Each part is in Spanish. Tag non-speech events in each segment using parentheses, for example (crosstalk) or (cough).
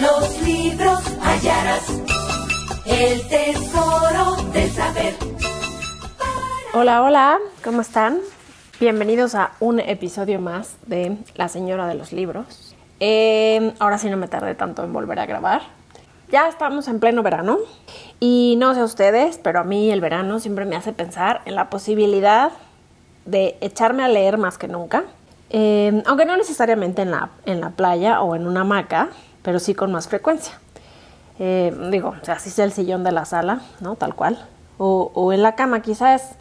Los libros hallarás el tesoro del saber. Hola, hola, ¿cómo están? Bienvenidos a un episodio más de La Señora de los Libros. Eh, ahora sí no me tardé tanto en volver a grabar. Ya estamos en pleno verano y no sé ustedes, pero a mí el verano siempre me hace pensar en la posibilidad de echarme a leer más que nunca. Eh, aunque no necesariamente en la, en la playa o en una hamaca, pero sí con más frecuencia. Eh, digo, o sea, así sea el sillón de la sala, ¿no? Tal cual. O, en la cama, quizás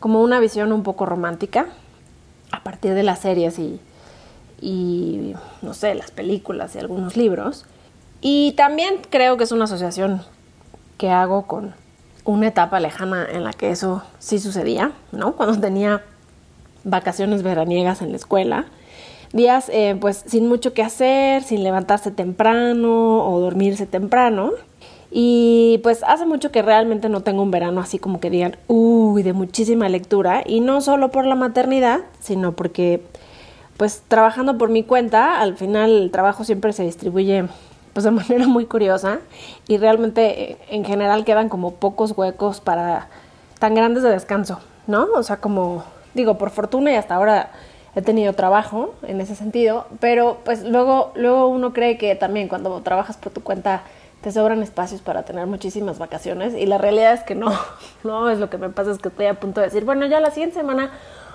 como una visión un poco romántica a partir de las series y, y, no sé, las películas y algunos libros. Y también creo que es una asociación que hago con una etapa lejana en la que eso sí sucedía, ¿no? Cuando tenía vacaciones veraniegas en la escuela, días eh, pues sin mucho que hacer, sin levantarse temprano o dormirse temprano. Y pues hace mucho que realmente no tengo un verano así como que digan, uy, de muchísima lectura. Y no solo por la maternidad, sino porque pues trabajando por mi cuenta, al final el trabajo siempre se distribuye pues de (laughs) manera muy curiosa y realmente eh, en general quedan como pocos huecos para tan grandes de descanso, ¿no? O sea, como digo, por fortuna y hasta ahora he tenido trabajo en ese sentido, pero pues luego, luego uno cree que también cuando trabajas por tu cuenta te sobran espacios para tener muchísimas vacaciones y la realidad es que no, (laughs) no es lo que me pasa, es que estoy a punto de decir, bueno, ya la siguiente semana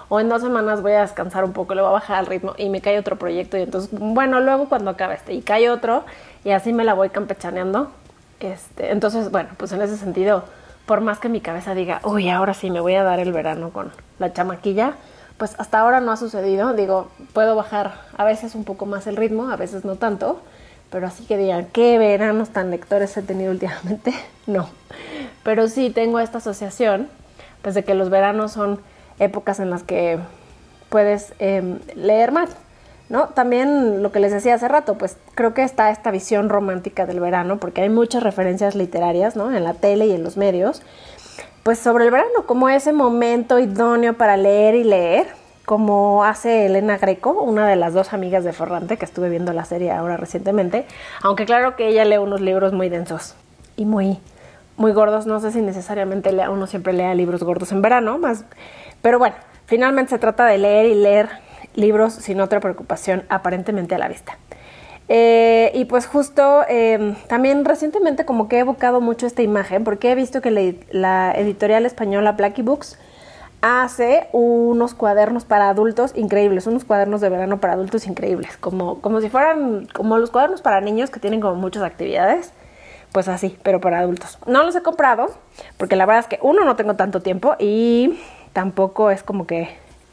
o en dos semanas voy a descansar un poco, le voy a bajar el ritmo y me cae otro proyecto y entonces, bueno, luego cuando acabe este y cae otro y así me la voy campechaneando. Este, entonces, bueno, pues en ese sentido, por más que mi cabeza diga, uy, ahora sí me voy a dar el verano con la chamaquilla, pues hasta ahora no ha sucedido. Digo, puedo bajar a veces un poco más el ritmo, a veces no tanto, pero así que digan, ¿qué veranos tan lectores he tenido últimamente? (laughs) No. Pero sí tengo esta asociación, pues de que los veranos son épocas en las que puedes eh, leer más. ¿No? También lo que les decía hace rato, pues creo que está esta visión romántica del verano, porque hay muchas referencias literarias, ¿no? En la tele y en los medios, pues sobre el verano, como ese momento idóneo para leer y leer, como hace Elena Greco, una de las dos amigas de Ferrante que estuve viendo la serie ahora recientemente, aunque claro que ella lee unos libros muy densos y muy muy gordos, no sé si necesariamente lea, uno siempre lea libros gordos en verano, más pero bueno, finalmente se trata de leer y leer libros sin otra preocupación aparentemente a la vista. Eh, y pues justo eh, también recientemente como que he evocado mucho esta imagen porque he visto que la, editorial española Blacky Books hace unos cuadernos para adultos increíbles, unos cuadernos de verano para adultos increíbles, como, como si fueran como los cuadernos para niños que tienen como muchas actividades, pues así, pero para adultos. No los he comprado porque la verdad es que uno no tengo tanto tiempo y tampoco es como que,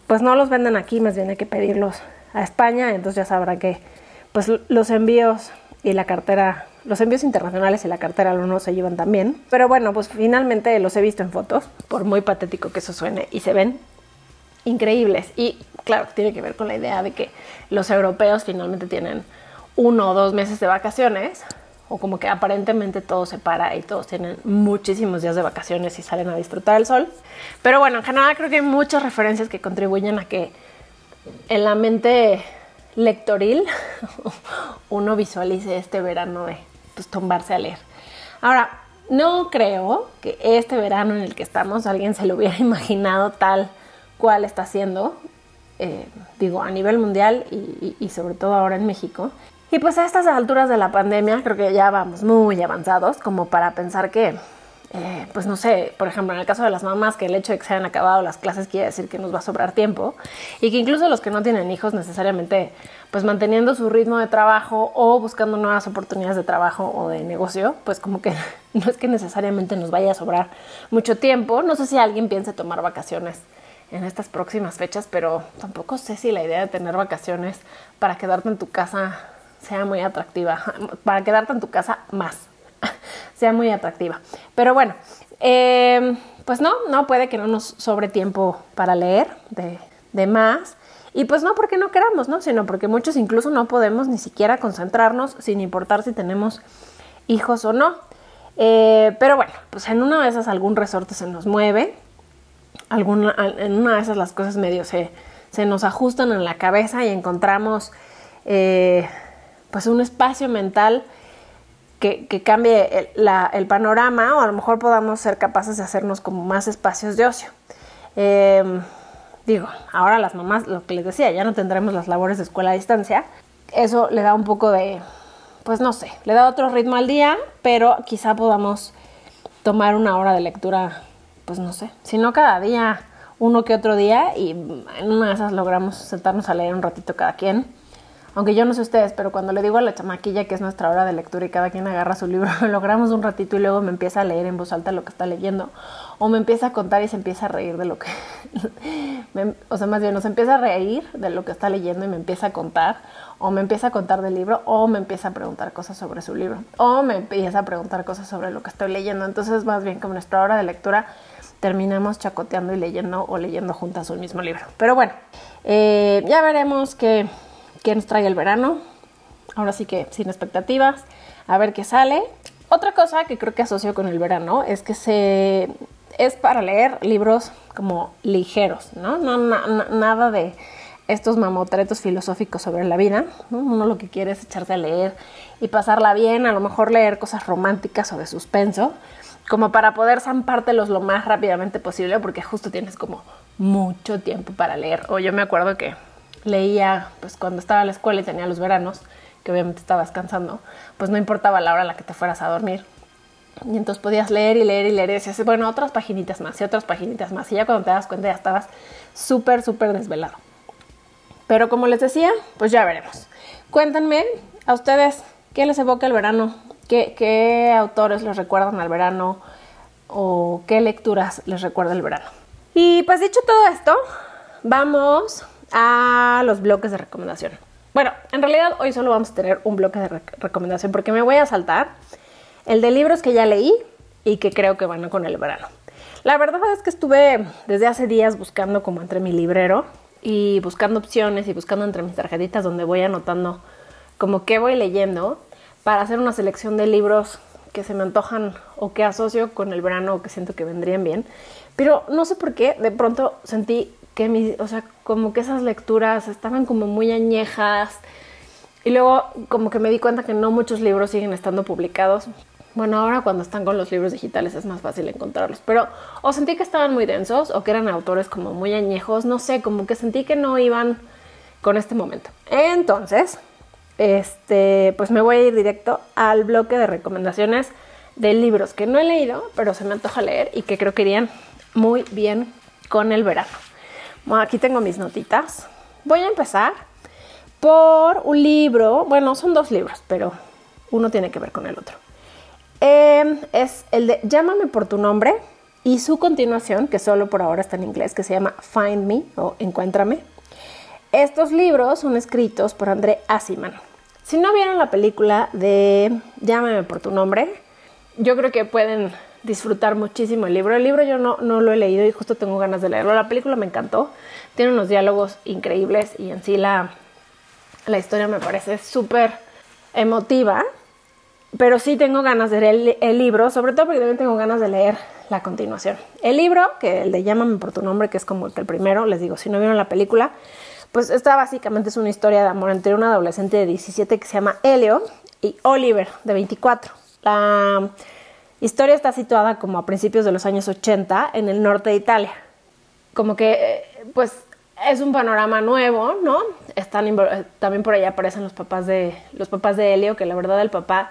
pues no los venden aquí, más bien hay que pedirlos a España, entonces ya sabrán que pues los envíos y la cartera, los envíos internacionales y la cartera no se llevan también. Pero bueno, pues finalmente los he visto en fotos, por muy patético que eso suene, y se ven increíbles. Y claro, tiene que ver con la idea de que los europeos finalmente tienen uno o dos meses de vacaciones, o como que aparentemente todo se para y todos tienen muchísimos días de vacaciones y salen a disfrutar el sol. Pero bueno, en general creo que hay muchas referencias que contribuyen a que en la mente lectoril (laughs) uno visualice este verano de pues, tumbarse a leer. Ahora, no creo que este verano en el que estamos alguien se lo hubiera (laughs) imaginado tal cual está siendo, eh, digo, a nivel mundial y, y sobre todo ahora en México. Y pues a estas alturas de la pandemia creo que ya vamos muy avanzados como para pensar que eh, pues no sé, por ejemplo, en el caso de las mamás, que el hecho de que se hayan acabado las clases quiere decir que nos va a sobrar tiempo y que incluso los que no tienen hijos necesariamente, pues manteniendo su ritmo de trabajo o buscando nuevas oportunidades de trabajo o de negocio, pues como que (laughs) no es que necesariamente nos vaya a sobrar mucho tiempo. No sé si alguien piensa tomar vacaciones en estas próximas fechas, pero tampoco sé si la idea de tener vacaciones para quedarte en tu casa sea muy atractiva, (laughs) para quedarte en tu casa más (laughs) sea muy atractiva. Pero bueno, eh, pues no, no puede que no nos sobre tiempo para leer de, de más. Y pues no porque no queramos, ¿no? Sino porque muchos incluso no podemos ni siquiera concentrarnos sin importar si tenemos hijos o no. Eh, pero bueno, pues en una de esas algún resorte se nos mueve, alguna, en una de esas las cosas medio se, se nos ajustan en la cabeza y encontramos eh, pues un espacio mental que, cambie el, panorama o a lo mejor podamos ser capaces de hacernos como más espacios de ocio. Em, digo, ahora las mamás, lo que les decía, ya no tendremos las labores de escuela a distancia. Eso le da un poco de, pues no sé, le da otro ritmo al día, pero quizá podamos tomar una hora de lectura, pues no sé, si no cada día, uno que otro día y en una de esas logramos sentarnos a leer un ratito cada quien aunque yo no sé ustedes, pero cuando le digo a la chamaquilla que es nuestra hora de lectura y cada quien agarra su libro, (laughs) logramos un ratito y luego me empieza a leer en voz alta lo que está leyendo. O me empieza a contar y se empieza a reír de lo que... (laughs) o sea, más bien, nos empieza a reír de lo que está leyendo y me empieza a contar. O me empieza a contar del libro, o me empieza a preguntar cosas sobre su libro. O me empieza a preguntar cosas sobre lo que estoy leyendo. Entonces, más bien, como nuestra hora de lectura, terminamos chacoteando y leyendo o leyendo juntas un mismo libro. Pero bueno, eh, ya veremos que qué nos trae el verano. Ahora sí que sin expectativas, a ver qué sale. Otra cosa que creo que asocio con el verano es que se es para leer libros como ligeros, ¿no? no nada de estos mamotretos filosóficos sobre la vida. Uno lo que quiere es echarse a leer y pasarla bien, a lo mejor leer cosas románticas o de suspenso, como para poder zampártelos lo más rápidamente posible, porque justo tienes como mucho tiempo para leer. O yo me acuerdo que leía pues cuando estaba en la escuela y tenía los veranos, que obviamente estaba descansando, pues no importaba la hora a la que te fueras a dormir. Y entonces podías leer y leer y leer y decías, bueno, otras paginitas más y otras paginitas más. Y ya cuando te das cuenta ya estabas súper, súper desvelado. Pero como les decía, pues ya veremos. Cuéntenme a ustedes qué les evoca el verano, qué, qué autores les recuerdan al verano o qué lecturas les recuerda el verano. Y pues dicho todo esto, vamos a los bloques de recomendación. Bueno, en realidad hoy solo vamos a tener un bloque de recomendación porque me voy a saltar el de libros que ya leí y que creo que van con el verano. La verdad es que estuve desde hace días buscando como entre mi librero y buscando opciones y buscando entre mis tarjetitas donde voy anotando como qué voy leyendo para hacer una selección de libros que se me antojan o que asocio con el verano o que siento que vendrían bien. Pero no sé por qué, de pronto sentí que o sea, como que esas lecturas estaban como muy añejas. Y luego como que me di cuenta que no muchos libros siguen estando publicados. Bueno, ahora cuando están con los libros digitales es más fácil encontrarlos, pero o sentí que estaban muy densos o que eran autores como muy añejos, no sé, como que sentí que no iban con este momento. Entonces, este, pues me voy a ir directo al bloque de recomendaciones de libros que no he leído, pero se me antoja leer y que creo que irían muy bien con el verano. Aquí tengo mis notitas. Voy a empezar por un libro, bueno, son dos libros, pero uno tiene que ver con el otro. Em, es el de Llámame por tu nombre y su continuación, que solo por ahora está en inglés, que se llama Find Me o Encuéntrame. Estos libros son escritos por André Asiman. Si no vieron la película de Llámame por tu nombre, yo creo que pueden disfrutar muchísimo el libro. El libro yo no, no lo he leído y justo tengo ganas de leerlo. La película me encantó, tiene unos diálogos increíbles y en sí la, la historia me parece súper emotiva. Pero sí tengo ganas de leer el, libro, sobre todo porque también tengo ganas de leer la continuación. El libro, que el de Llámame por tu nombre, que es como el primero, les digo, si no vieron la película, pues esta básicamente es una historia de amor entre un adolescente de 17 que se llama Helio y Oliver, de 24. La historia está situada como a principios de los años 80 en el norte de Italia. Como que, eh, pues, es un panorama nuevo, ¿no? Están eh, también por allá aparecen los papás de los papás de Helio, que la verdad el papá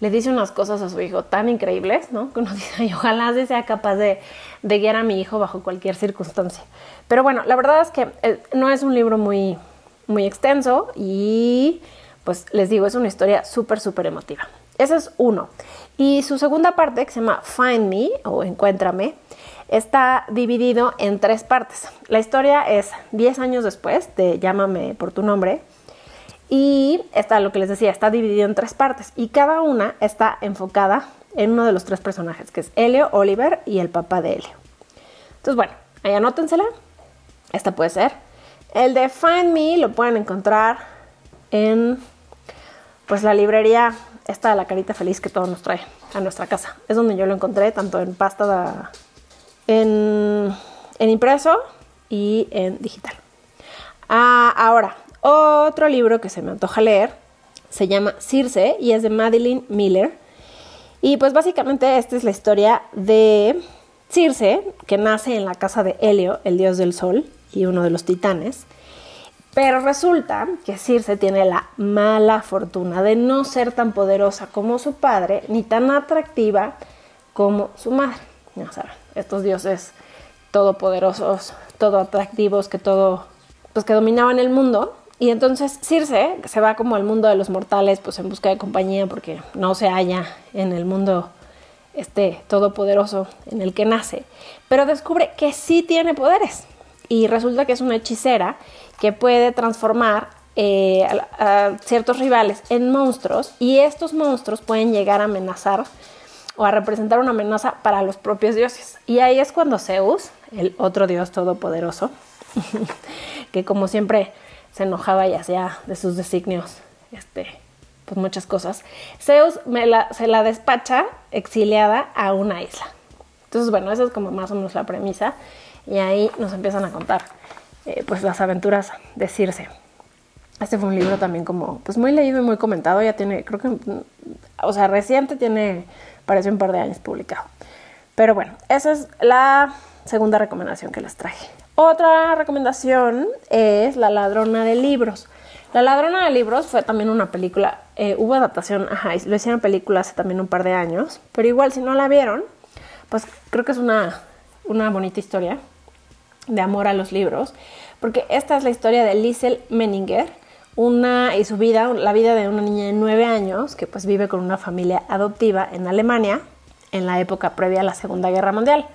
le dice unas cosas a su hijo tan increíbles, ¿no? Que uno (laughs) dice, ojalá sea capaz de, de, guiar a mi hijo bajo cualquier circunstancia. Pero bueno, la verdad es que eh, no es un libro muy, muy extenso y, pues les digo, es una historia súper, súper emotiva. Ese es uno. Y su segunda parte, que se llama Find Me o Encuéntrame, está dividido en tres partes. La historia es 10 años después de Llámame por tu nombre. Y está lo que les decía, está dividido en tres partes. Y cada una está enfocada en uno de los tres personajes, que es Helio, Oliver y el papá de Helio. Entonces, bueno, ahí anótensela. Esta puede ser. El de Find Me lo pueden encontrar en pues la librería esta de la carita feliz que todo nos trae a nuestra casa. Es donde yo lo encontré, tanto en pasta, en, impreso y en digital. Ah, ahora, otro libro que se me antoja leer se llama Circe y es de Madeline Miller. Y pues básicamente esta es la historia de Circe, que nace en la casa de Helio, el dios del sol y uno de los titanes. Pero resulta que Circe tiene la mala fortuna de no ser tan poderosa como su padre, ni tan atractiva como su madre. Ya saben, estos dioses todopoderosos, todo atractivos, que todo, pues que dominaban el mundo. Y entonces Circe se va como al mundo de los mortales, pues en busca de compañía, porque no se halla en el mundo este todopoderoso en el que nace, pero descubre que sí tiene poderes y resulta que es una hechicera que puede transformar eh, a, ciertos rivales en monstruos y estos monstruos pueden llegar a amenazar o a representar una amenaza para los propios dioses. Y ahí es cuando Zeus, el otro dios todopoderoso, (laughs) que como siempre se enojaba y hacía de sus designios este, pues muchas cosas, Zeus se la despacha exiliada a una isla. Entonces, bueno, esa es como más o menos la premisa y ahí nos empiezan a contar eh, pues las aventuras de Circe. Este fue un libro también como pues muy leído y muy comentado, ya tiene, creo que, o sea, reciente tiene, parece un par de años publicado. Pero bueno, esa es la segunda recomendación que les traje. Otra recomendación es La ladrona de libros. La ladrona de libros fue también una película, eh, hubo adaptación, ajá, lo hicieron película hace también un par de años, pero igual si no la vieron, pues creo que es una, una bonita historia de amor a los libros, porque esta es la historia de Liesel Menninger, una y su vida, la vida de una niña de nueve años que pues vive con una familia adoptiva en Alemania en la época previa a la Segunda Guerra Mundial.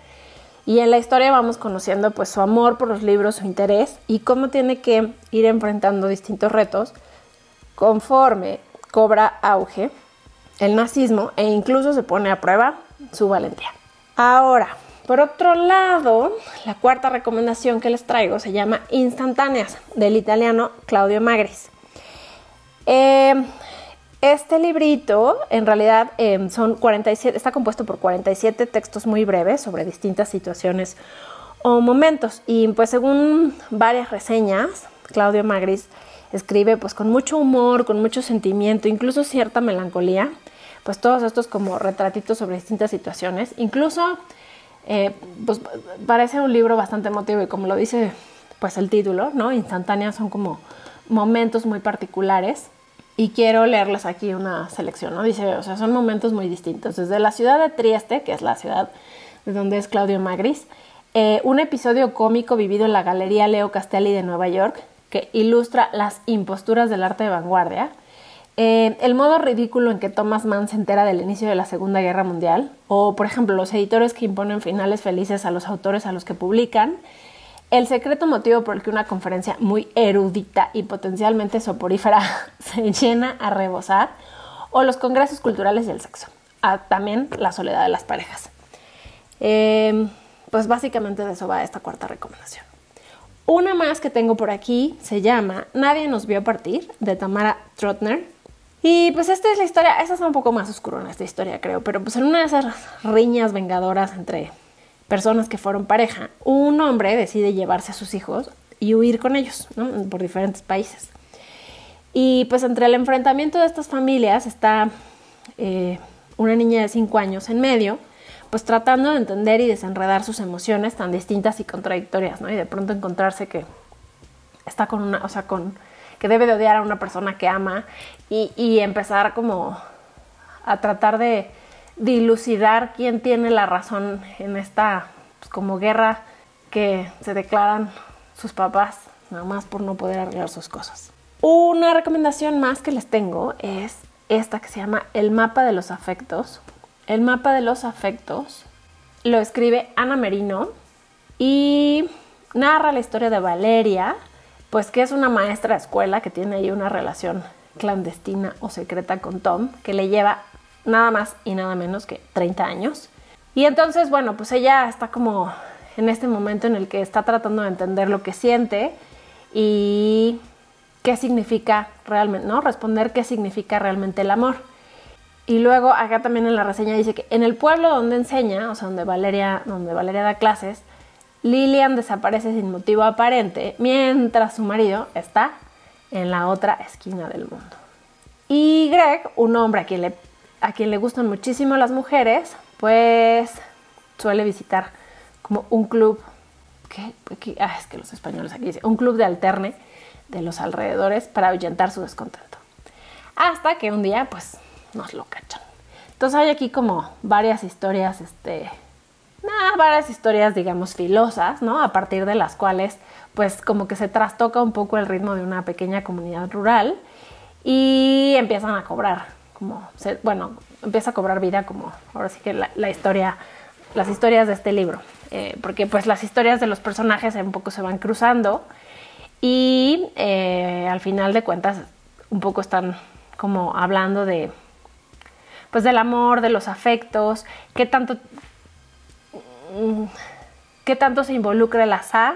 Y en la historia vamos conociendo pues su amor por los libros, su interés y cómo tiene que ir enfrentando distintos retos conforme cobra auge el nazismo e incluso se pone a prueba su valentía. Ahora, por otro lado, la cuarta recomendación que les traigo se llama Instantáneas, del italiano Claudio Magris. Eh, este librito, en realidad, em, son 47, está compuesto por 47 textos muy breves sobre distintas situaciones o momentos. Y pues según varias reseñas, Claudio Magris escribe pues con mucho humor, con mucho sentimiento, incluso cierta melancolía, pues todos estos como retratitos sobre distintas situaciones. Incluso eh, pues parece un libro bastante emotivo y como lo dice pues el título, ¿no? Instantáneas son como momentos muy particulares y quiero leerles aquí una selección, ¿no? Dice, o sea, son momentos muy distintos. Desde la ciudad de Trieste, que es la ciudad de donde es Claudio Magris, eh, un episodio cómico vivido en la Galería Leo Castelli de Nueva York que ilustra las imposturas del arte de vanguardia eh, el modo ridículo en que Thomas Mann se entera del inicio de la Segunda Guerra Mundial, o por ejemplo los editores que imponen finales felices a los autores a los que publican, el secreto motivo por el que una conferencia muy erudita y potencialmente soporífera (laughs) se llena a rebosar, o los congresos culturales y el sexo, también la soledad de las parejas. Em, pues básicamente de eso va esta cuarta recomendación. Una más que tengo por aquí se llama Nadie nos vio partir, de Tamara Trotner. Y pues esta es la historia, esa es un poco más oscura en esta historia creo, pero pues en una de esas riñas vengadoras entre personas que fueron pareja, un hombre decide llevarse a sus hijos y huir con ellos por diferentes países. Y pues entre el enfrentamiento de estas familias está eh, una niña de 5 años en medio, pues tratando de entender y desenredar sus emociones tan distintas y contradictorias, ¿no? Y de pronto encontrarse que está con una, o sea, con que debe de odiar a una persona que ama y, empezar como a tratar de dilucidar quién tiene la razón en esta pues, como guerra que se declaran sus papás nada más por no poder arreglar sus cosas. Una recomendación más que les tengo es esta que se llama El mapa de los afectos. El mapa de los afectos lo escribe Ana Merino y narra la historia de Valeria, pues que es una maestra de escuela que tiene ahí una relación clandestina o secreta con Tom, que le lleva nada más y nada menos que 30 años. Y entonces, bueno, pues ella está como en este momento en el que está tratando de entender lo que siente y qué significa realmente, ¿no? Responder qué significa realmente el amor. Y luego acá también en la reseña dice que en el pueblo donde enseña, o sea, donde Valeria, donde Valeria da clases, Lilian desaparece sin motivo aparente, mientras su marido está en la otra esquina del mundo. Y Greg, un hombre a quien le, a quien le gustan muchísimo las mujeres, pues suele visitar como un club, que, ah, es que los españoles aquí dicen, un club de alterne de los alrededores para ahuyentar su descontento. Hasta que un día, pues, nos lo cachan. Entonces hay aquí como varias historias, este, varias historias, digamos, filosas, ¿no? A partir de las cuales, pues, como que se trastoca un poco el ritmo de una pequeña comunidad rural y empiezan a cobrar, como, bueno, empieza a cobrar vida como, ahora sí que la, historia, las historias de este libro, eh, porque pues las historias de los personajes un poco se van cruzando y eh, al final de cuentas un poco están como hablando de pues del amor, de los afectos, qué tanto qué tanto se involucra el azar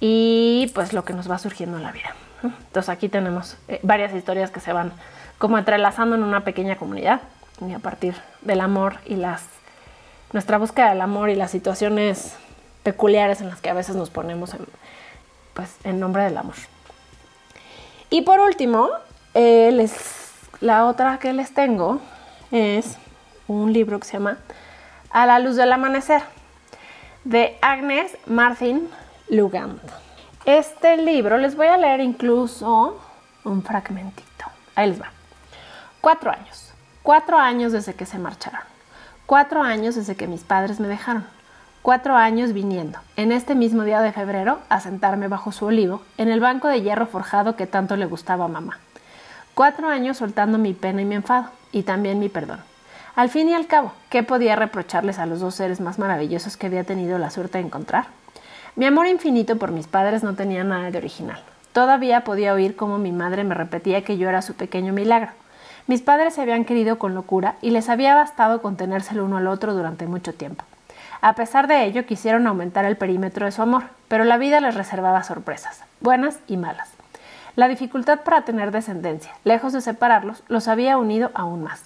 y pues lo que nos va surgiendo en la vida. Entonces aquí tenemos eh, varias historias que se van como entrelazando en una pequeña comunidad y a partir del amor y las nuestra búsqueda del amor y las situaciones peculiares en las que a veces nos ponemos en, pues, en nombre del amor. Y por último, eh, les, la otra que les tengo es un libro que se llama A la luz del amanecer de Agnes Martin Lugand. Este libro les voy a leer incluso un fragmentito. Ahí les va. Cuatro años. Cuatro años desde que se marcharon. Cuatro años desde que mis padres me dejaron. Cuatro años viniendo, en este mismo día de febrero, a sentarme bajo su olivo, en el banco de hierro forjado que tanto le gustaba a mamá. Cuatro años soltando mi pena y mi enfado, y también mi perdón. Al fin y al cabo, ¿qué podía reprocharles a los dos seres más maravillosos que había tenido la suerte de encontrar? Mi amor infinito por mis padres no tenía nada de original. Todavía podía oír cómo mi madre me repetía que yo era su pequeño milagro. Mis padres se habían querido con locura y les había bastado contenerse el uno al otro durante mucho tiempo. A pesar de ello, quisieron aumentar el perímetro de su amor, pero la vida les reservaba sorpresas, buenas y malas. La dificultad para tener descendencia, lejos de separarlos, los había unido aún más.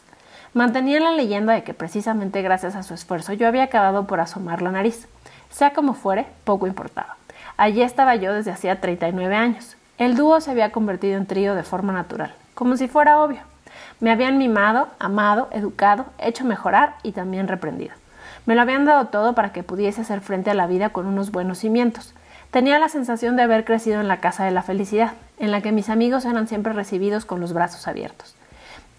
Mantenían la leyenda de que precisamente gracias a su esfuerzo yo había acabado por asomar la nariz. Sea como fuere, poco importaba. Allí estaba yo desde hacía 39 años. El dúo se había convertido en trío de forma natural, como si fuera obvio. Me habían mimado, amado, educado, hecho mejorar y también reprendido. Me lo habían dado todo para que pudiese hacer frente a la vida con unos buenos cimientos. Tenía la sensación de haber crecido en la casa de la felicidad, en la que mis amigos eran siempre recibidos con los brazos abiertos.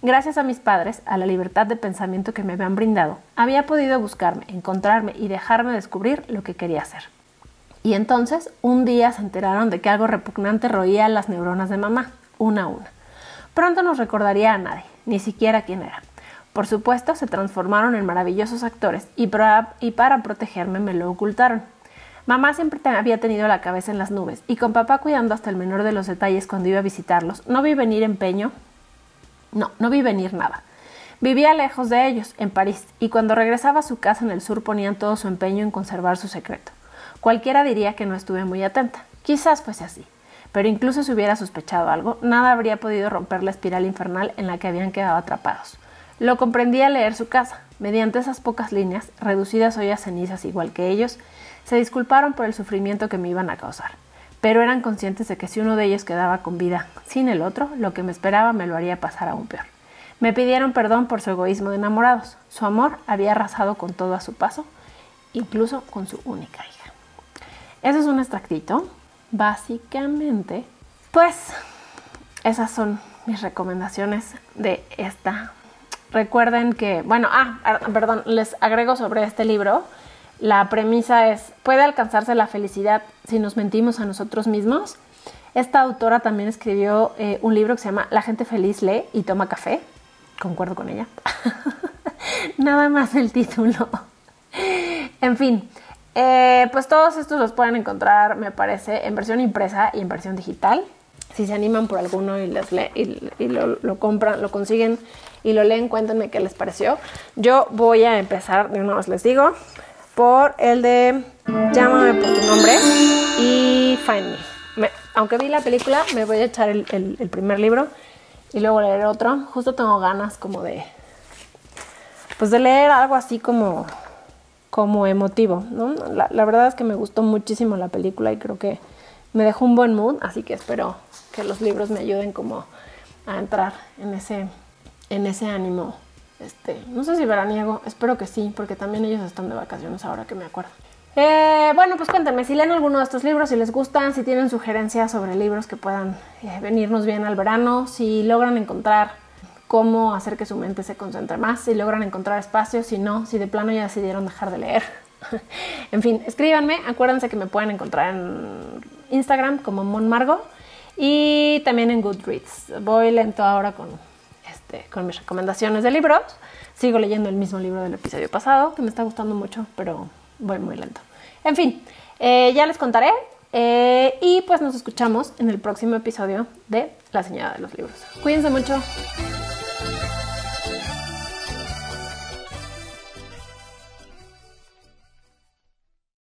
Gracias a mis padres, a la libertad de pensamiento que me habían brindado, había podido buscarme, encontrarme y dejarme descubrir lo que quería hacer. Y entonces, un día se enteraron de que algo repugnante roía las neuronas de mamá, una a una. Pronto no recordaría a nadie, ni siquiera quién era. Por supuesto, se transformaron en maravillosos actores y y para protegerme me lo ocultaron. Mamá siempre había tenido la cabeza en las nubes y con papá cuidando hasta el menor de los detalles cuando iba a visitarlos, no vi venir empeño no, no vi venir nada. Vivía lejos de ellos, en París, y cuando regresaba a su casa en el sur ponían todo su empeño en conservar su secreto. Cualquiera diría que no estuve muy atenta. Quizás fuese así. Pero incluso si hubiera sospechado algo, nada habría podido romper la espiral infernal en la que habían quedado atrapados. Lo comprendí al leer su casa. Mediante esas pocas líneas, reducidas hoy a cenizas igual que ellos, se disculparon por el sufrimiento que me iban a causar pero eran conscientes de que si uno de ellos quedaba con vida sin el otro, lo que me esperaba me lo haría pasar aún peor. Me pidieron perdón por su egoísmo de enamorados. Su amor había arrasado con todo a su paso, incluso con su única hija. Ese es un extractito. Básicamente, pues esas son mis recomendaciones de esta. Recuerden que, bueno, ah, perdón, les agrego sobre este libro la premisa es, ¿puede alcanzarse la felicidad si nos mentimos a nosotros mismos? Esta autora también escribió eh, un libro que se llama La gente feliz lee y toma café. Concuerdo con ella. (laughs) Nada más el título. en fin, eh, pues todos estos los pueden encontrar, me parece, en versión impresa y en versión digital. Si se animan por alguno y, les lo, lo, compran, lo consiguen y lo leen, cuéntenme qué les pareció. Yo voy a empezar, de una vez les digo, por el de Llámame por tu nombre y Find Me. aunque vi la película, me voy a echar el, primer libro y luego leer otro. Justo tengo ganas como de, pues de leer algo así como, como emotivo, ¿no? La, la verdad es que me gustó muchísimo la película y creo que me dejó un buen mood, así que espero que los libros me ayuden como a entrar en ese, en ese ánimo. Este, no sé si veraniego, espero que sí, porque también ellos están de vacaciones ahora que me acuerdo. Eh, bueno, pues cuéntenme si leen alguno de estos libros, si les gustan, si tienen sugerencias sobre libros que puedan eh, venirnos bien al verano, si logran encontrar cómo hacer que su mente se concentre más, si logran encontrar espacio, si no, si de plano ya decidieron dejar de leer. (laughs) en fin, escríbanme, acuérdense que me pueden encontrar en Instagram como Monmargo y también en Goodreads. Voy lento ahora con, este, con mis recomendaciones de libros. Sigo leyendo el mismo libro del episodio pasado, que me está gustando mucho, pero voy muy lento. En fin, eh, ya les contaré eh, y pues nos escuchamos en el próximo episodio de La Señora de los Libros. Cuídense mucho.